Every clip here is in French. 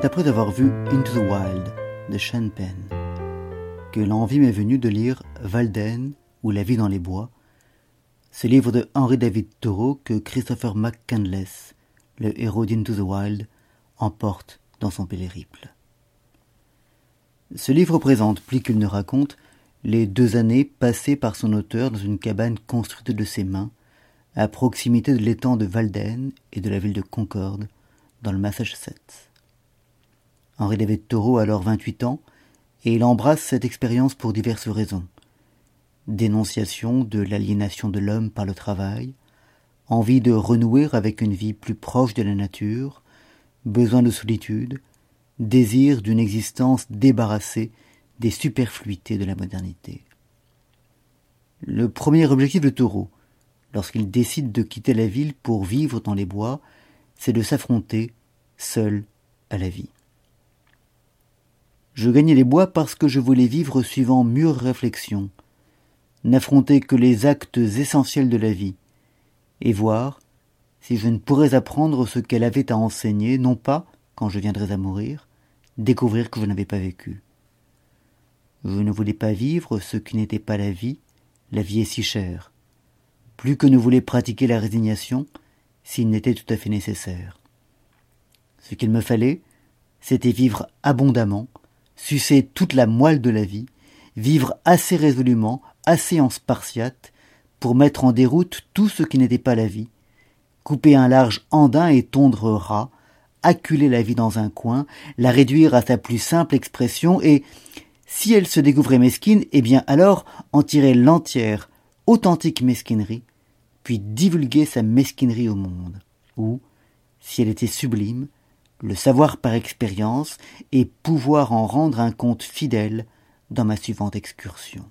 C'est après avoir vu Into the Wild de Sean Penn que l'envie m'est venue de lire Walden ou La vie dans les bois, ce livre de Henry David Thoreau que Christopher McCandless, le héros d'Into the Wild, emporte dans son périple. Ce livre présente, plus qu'il ne raconte, les deux années passées par son auteur dans une cabane construite de ses mains, à proximité de l'étang de Walden et de la ville de Concord, dans le Massachusetts. Henri David Thoreau a alors 28 ans, et il embrasse cette expérience pour diverses raisons. Dénonciation de l'aliénation de l'homme par le travail, envie de renouer avec une vie plus proche de la nature, besoin de solitude, désir d'une existence débarrassée des superfluités de la modernité. Le premier objectif de Thoreau, lorsqu'il décide de quitter la ville pour vivre dans les bois, c'est de s'affronter seul à la vie. Je gagnais les bois parce que je voulais vivre suivant mûre réflexion, n'affronter que les actes essentiels de la vie, et voir si je ne pourrais apprendre ce qu'elle avait à enseigner, non pas, quand je viendrais à mourir, découvrir que je n'avais pas vécu. Je ne voulais pas vivre ce qui n'était pas la vie, la vie est si chère. Plus que ne voulait pratiquer la résignation, s'il n'était tout à fait nécessaire. Ce qu'il me fallait, c'était vivre abondamment, sucer toute la moelle de la vie, vivre assez résolument, assez en spartiate, pour mettre en déroute tout ce qui n'était pas la vie, couper un large andin et tondre ras, acculer la vie dans un coin, la réduire à sa plus simple expression et, si elle se découvrait mesquine, eh bien alors en tirer l'entière, authentique mesquinerie, puis divulguer sa mesquinerie au monde, ou, si elle était sublime, le savoir par expérience et pouvoir en rendre un compte fidèle dans ma suivante excursion.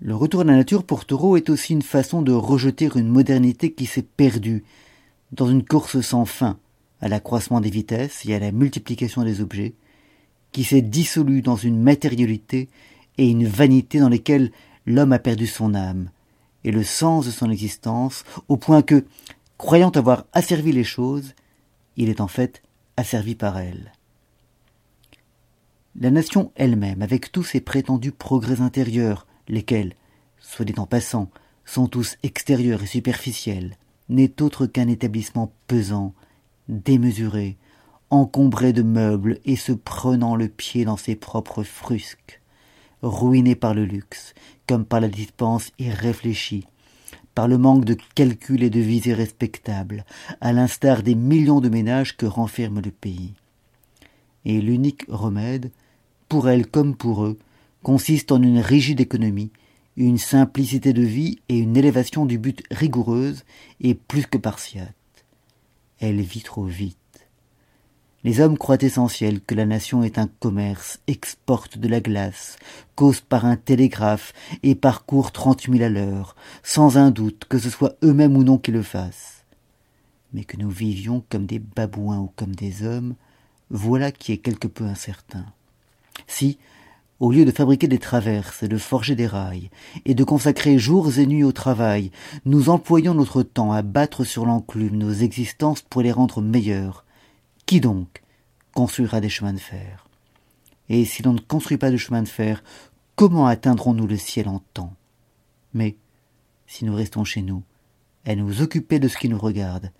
Le retour à la nature pour Thoreau est aussi une façon de rejeter une modernité qui s'est perdue dans une course sans fin à l'accroissement des vitesses et à la multiplication des objets, qui s'est dissolu dans une matérialité et une vanité dans lesquelles l'homme a perdu son âme et le sens de son existence, au point que, croyant avoir asservi les choses, il est en fait asservi par elles. La nation elle-même, avec tous ses prétendus progrès intérieurs, lesquels, soit dit en passant, sont tous extérieurs et superficiels, n'est autre qu'un établissement pesant, démesuré, encombré de meubles et se prenant le pied dans ses propres frusques, ruiné par le luxe, comme par la dispense irréfléchie, par le manque de calcul et de visée respectable, à l'instar des millions de ménages que renferme le pays. Et l'unique remède, pour elles comme pour eux, consiste en une rigide économie, une simplicité de vie et une élévation du but rigoureuse et plus que partiate. Elle vit trop vite. Les hommes croient essentiel que la nation est un commerce, exporte de la glace, cause par un télégraphe et parcourt trente mille à l'heure, sans un doute que ce soit eux-mêmes ou non qui le fassent. Mais que nous vivions comme des babouins ou comme des hommes, voilà qui est quelque peu incertain. Si, au lieu de fabriquer des traverses et de forger des rails, et de consacrer jours et nuits au travail, nous employons notre temps à battre sur l'enclume nos existences pour les rendre meilleures, qui donc construira des chemins de fer? Et si l'on ne construit pas de chemin de fer, comment atteindrons-nous le ciel en temps? Mais, si nous restons chez nous, à nous occuper de ce qui nous regarde,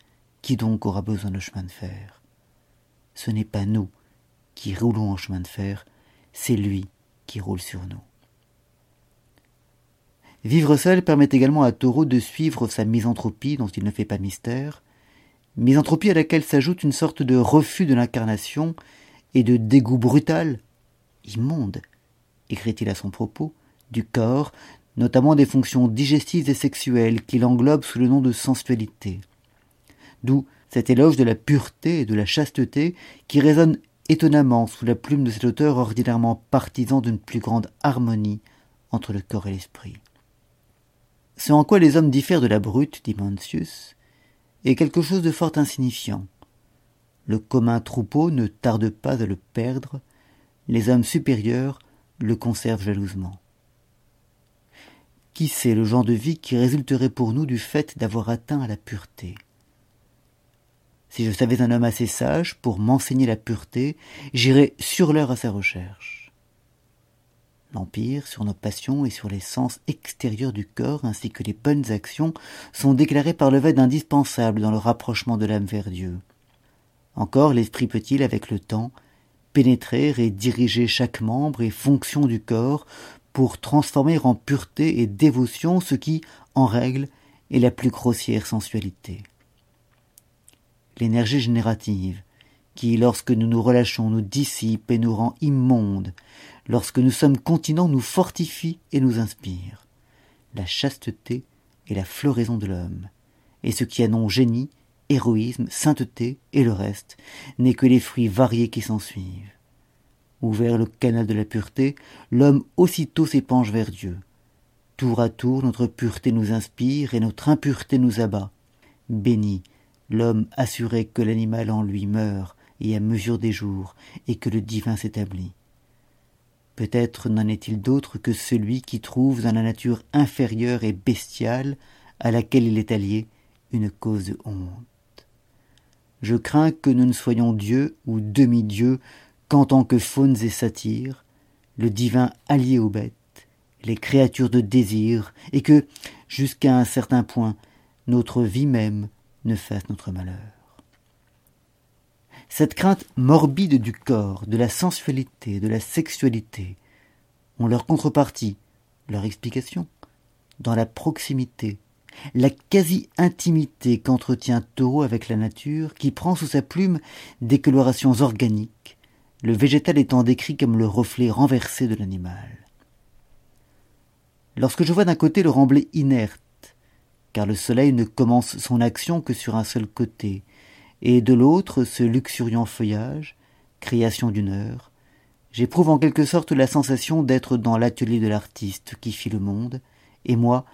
qui donc aura besoin de chemin de fer? Ce n'est pas nous qui roulons en chemin de fer, c'est lui qui roule sur nous. Vivre seul permet également à Taureau de suivre sa misanthropie dont il ne fait pas mystère, misanthropie à laquelle s'ajoute une sorte de refus de l'incarnation et de dégoût brutal, immonde, écrit-il à son propos, du corps, notamment des fonctions digestives et sexuelles qu'il englobe sous le nom de sensualité. D'où cet éloge de la pureté et de la chasteté qui résonne étonnamment sous la plume de cet auteur ordinairement partisan d'une plus grande harmonie entre le corps et l'esprit. Ce en quoi les hommes diffèrent de la brute, dit Mencius, quelque chose de fort insignifiant. Le commun troupeau ne tarde pas à le perdre, les hommes supérieurs le conservent jalousement. Qui sait le genre de vie qui résulterait pour nous du fait d'avoir atteint à la pureté? Si je savais un homme assez sage pour m'enseigner la pureté, j'irais sur l'heure à sa recherche. L'empire sur nos passions et sur les sens extérieurs du corps ainsi que les bonnes actions sont déclarés par le vêt indispensables dans le rapprochement de l'âme vers Dieu. Encore l'esprit peut-il, avec le temps, pénétrer et diriger chaque membre et fonction du corps pour transformer en pureté et dévotion ce qui, en règle, est la plus grossière sensualité? L'énergie générative, qui, lorsque nous nous relâchons, nous dissipe et nous rend immondes, lorsque nous sommes continents, nous fortifie et nous inspire. La chasteté est la floraison de l'homme, et ce qui a nom génie, héroïsme, sainteté et le reste n'est que les fruits variés qui s'ensuivent. Ouvert le canal de la pureté, l'homme aussitôt s'épanche vers Dieu. Tour à tour, notre pureté nous inspire et notre impureté nous abat. Béni, l'homme assuré que l'animal en lui meurt et à mesure des jours, et que le divin s'établit. Peut-être n'en est-il d'autre que celui qui trouve dans la nature inférieure et bestiale à laquelle il est allié une cause de honte. Je crains que nous ne soyons dieux ou demi-dieux qu'en tant que faunes et satyres, le divin allié aux bêtes, les créatures de désir, et que, jusqu'à un certain point, notre vie même ne fasse notre malheur. Cette crainte morbide du corps, de la sensualité, de la sexualité, ont leur contrepartie, leur explication, dans la proximité, la quasi-intimité qu'entretient Taureau avec la nature, qui prend sous sa plume des colorations organiques, le végétal étant décrit comme le reflet renversé de l'animal. Lorsque je vois d'un côté le remblai inerte, car le soleil ne commence son action que sur un seul côté, et de l'autre ce luxuriant feuillage, création d'une heure, j'éprouve en quelque sorte la sensation d'être dans l'atelier de l'artiste qui fit le monde, et moi,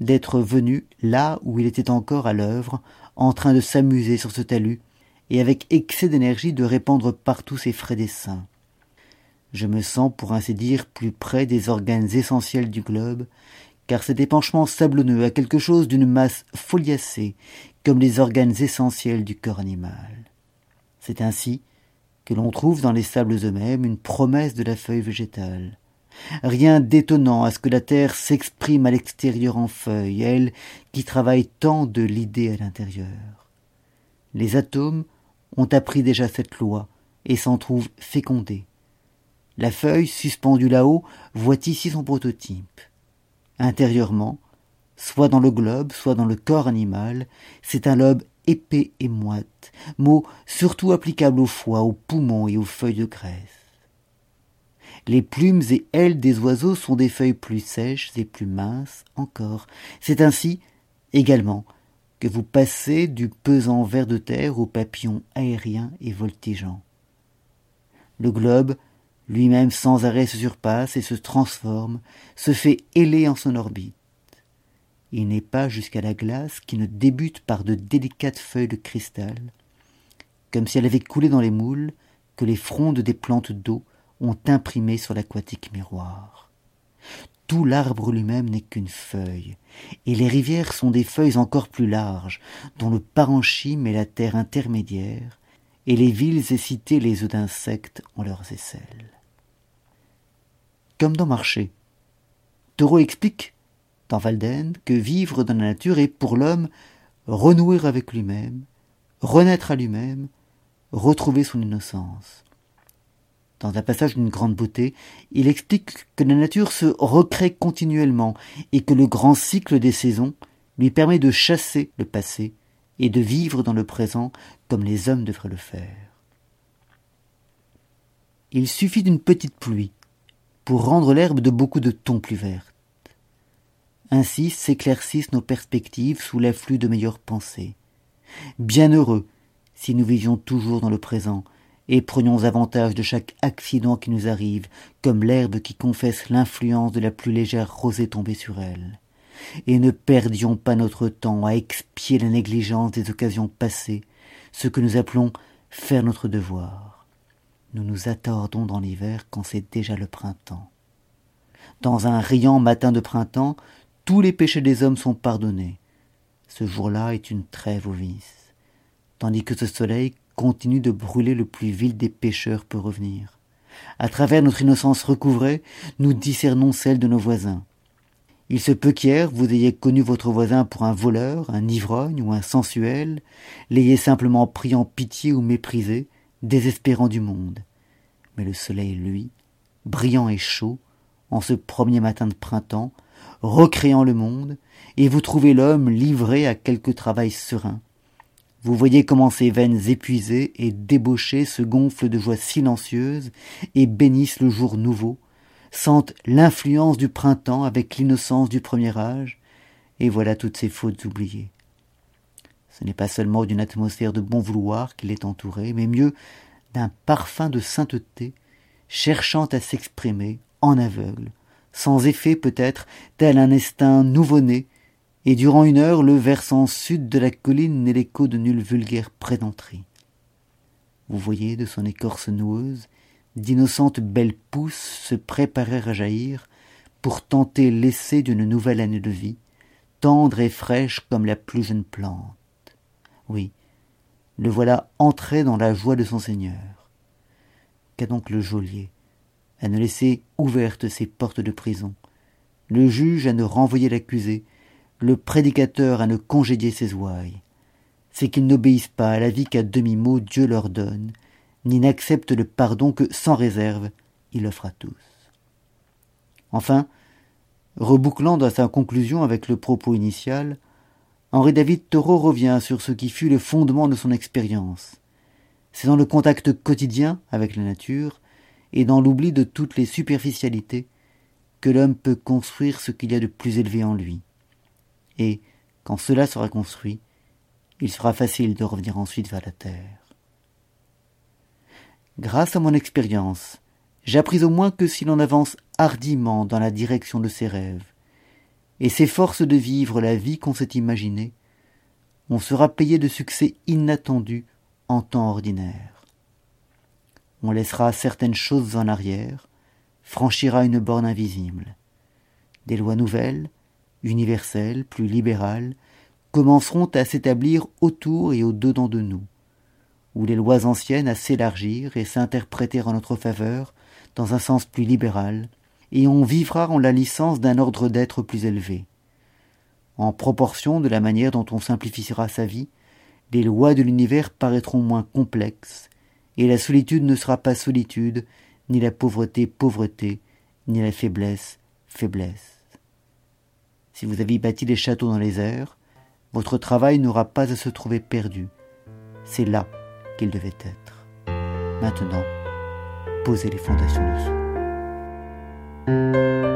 d'être venu là où il était encore à l'œuvre, en train de s'amuser sur ce talus, et avec excès d'énergie de répandre partout ses frais dessins. Je me sens, pour ainsi dire, plus près des organes essentiels du globe, car cet épanchement sablonneux a quelque chose d'une masse foliacée, comme les organes essentiels du corps animal. C'est ainsi que l'on trouve dans les sables eux-mêmes une promesse de la feuille végétale. Rien d'étonnant à ce que la terre s'exprime à l'extérieur en feuilles, elle qui travaille tant de l'idée à l'intérieur. Les atomes ont appris déjà cette loi et s'en trouvent fécondés. La feuille, suspendue là-haut, voit ici son prototype. Intérieurement, soit dans le globe, soit dans le corps animal, c'est un lobe épais et moite, mot surtout applicable au foie, aux poumons et aux feuilles de graisse. Les plumes et ailes des oiseaux sont des feuilles plus sèches et plus minces encore. C'est ainsi, également, que vous passez du pesant ver de terre au papillon aérien et voltigeant. Le globe, lui-même sans arrêt se surpasse et se transforme, se fait héler en son orbite. Il n'est pas jusqu'à la glace qui ne débute par de délicates feuilles de cristal, comme si elle avait coulé dans les moules que les frondes des plantes d'eau ont imprimé sur l'aquatique miroir. Tout l'arbre lui-même n'est qu'une feuille, et les rivières sont des feuilles encore plus larges, dont le parenchyme est la terre intermédiaire, et les villes et cités les œufs d'insectes ont leurs aisselles. Comme dans Marché, Thoreau explique, dans Walden, que vivre dans la nature est pour l'homme renouer avec lui-même, renaître à lui-même, retrouver son innocence dans un passage d'une grande beauté, il explique que la nature se recrée continuellement et que le grand cycle des saisons lui permet de chasser le passé et de vivre dans le présent comme les hommes devraient le faire. Il suffit d'une petite pluie pour rendre l'herbe de beaucoup de tons plus verte. Ainsi s'éclaircissent nos perspectives sous l'afflux de meilleures pensées. Bienheureux si nous vivions toujours dans le présent, et prenions avantage de chaque accident qui nous arrive, comme l'herbe qui confesse l'influence de la plus légère rosée tombée sur elle. Et ne perdions pas notre temps à expier la négligence des occasions passées, ce que nous appelons faire notre devoir. Nous nous attardons dans l'hiver quand c'est déjà le printemps. Dans un riant matin de printemps, tous les péchés des hommes sont pardonnés. Ce jour-là est une trêve aux vices. tandis que ce soleil continue de brûler le plus vil des pécheurs peut revenir. À travers notre innocence recouvrée, nous discernons celle de nos voisins. Il se peut qu'hier vous ayez connu votre voisin pour un voleur, un ivrogne ou un sensuel, l'ayez simplement pris en pitié ou méprisé, désespérant du monde. Mais le soleil, lui, brillant et chaud, en ce premier matin de printemps, recréant le monde, et vous trouvez l'homme livré à quelque travail serein. Vous voyez comment ses veines épuisées et débauchées se gonflent de joie silencieuse et bénissent le jour nouveau, sentent l'influence du printemps avec l'innocence du premier âge, et voilà toutes ces fautes oubliées. Ce n'est pas seulement d'une atmosphère de bon vouloir qu'il est entouré, mais mieux d'un parfum de sainteté, cherchant à s'exprimer en aveugle, sans effet peut-être, tel un instinct nouveau-né, et durant une heure le versant sud de la colline n'est l'écho de nulle vulgaire prédenterie. Vous voyez de son écorce noueuse d'innocentes belles pousses se préparer à jaillir pour tenter l'essai d'une nouvelle année de vie, tendre et fraîche comme la plus jeune plante. Oui, le voilà entré dans la joie de son Seigneur. Qu'a donc le geôlier à ne laisser ouvertes ses portes de prison, le juge à ne renvoyer l'accusé, le prédicateur à ne congédier ses ouailles? C'est qu'ils n'obéissent pas à la vie qu'à demi-mot Dieu leur donne, ni n'accepte le pardon que, sans réserve, il offre à tous. Enfin, rebouclant dans sa conclusion avec le propos initial, Henri David Thoreau revient sur ce qui fut le fondement de son expérience. C'est dans le contact quotidien avec la nature et dans l'oubli de toutes les superficialités que l'homme peut construire ce qu'il y a de plus élevé en lui. Et, quand cela sera construit, il sera facile de revenir ensuite vers la terre. Grâce à mon expérience, j'appris au moins que si l'on avance hardiment dans la direction de ses rêves, et s'efforce de vivre la vie qu'on s'est imaginée, on sera payé de succès inattendus en temps ordinaire. On laissera certaines choses en arrière, franchira une borne invisible. Des lois nouvelles, universelles, plus libérales, commenceront à s'établir autour et au-dedans de nous ou les lois anciennes à s'élargir et s'interpréter en notre faveur dans un sens plus libéral, et on vivra en la licence d'un ordre d'être plus élevé. En proportion de la manière dont on simplifiera sa vie, les lois de l'univers paraîtront moins complexes, et la solitude ne sera pas solitude, ni la pauvreté pauvreté, ni la faiblesse faiblesse. Si vous avez bâti des châteaux dans les airs, votre travail n'aura pas à se trouver perdu. C'est là qu'il devait être. Maintenant, posez les fondations dessous. Música